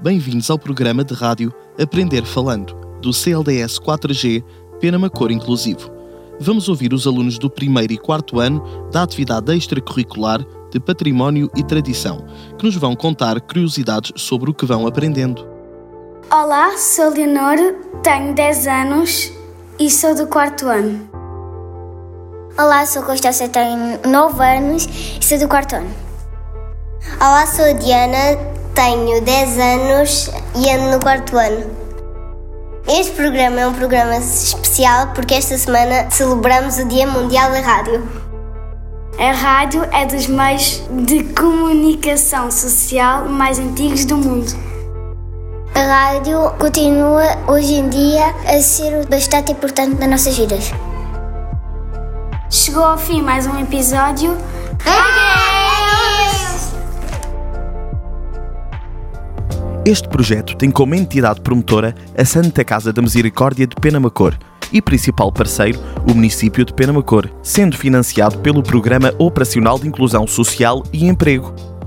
Bem-vindos ao programa de rádio Aprender Falando, do CLDS 4G Pena Cor Inclusivo. Vamos ouvir os alunos do primeiro e quarto ano da atividade extracurricular de Património e Tradição, que nos vão contar curiosidades sobre o que vão aprendendo. Olá, sou Leonor, tenho 10 anos e sou do quarto ano. Olá, sou Constância, tenho 9 anos e sou do quarto ano. Olá, sou Diana, tenho 10 anos e ando no quarto ano. Este programa é um programa especial porque esta semana celebramos o Dia Mundial da Rádio. A rádio é dos meios de comunicação social mais antigos do mundo. A rádio continua hoje em dia a ser bastante importante nas nossas vidas. Chegou ao fim mais um episódio. Este projeto tem como entidade promotora a Santa Casa da Misericórdia de Penamacor e principal parceiro o município de Penamacor, sendo financiado pelo Programa Operacional de Inclusão Social e Emprego.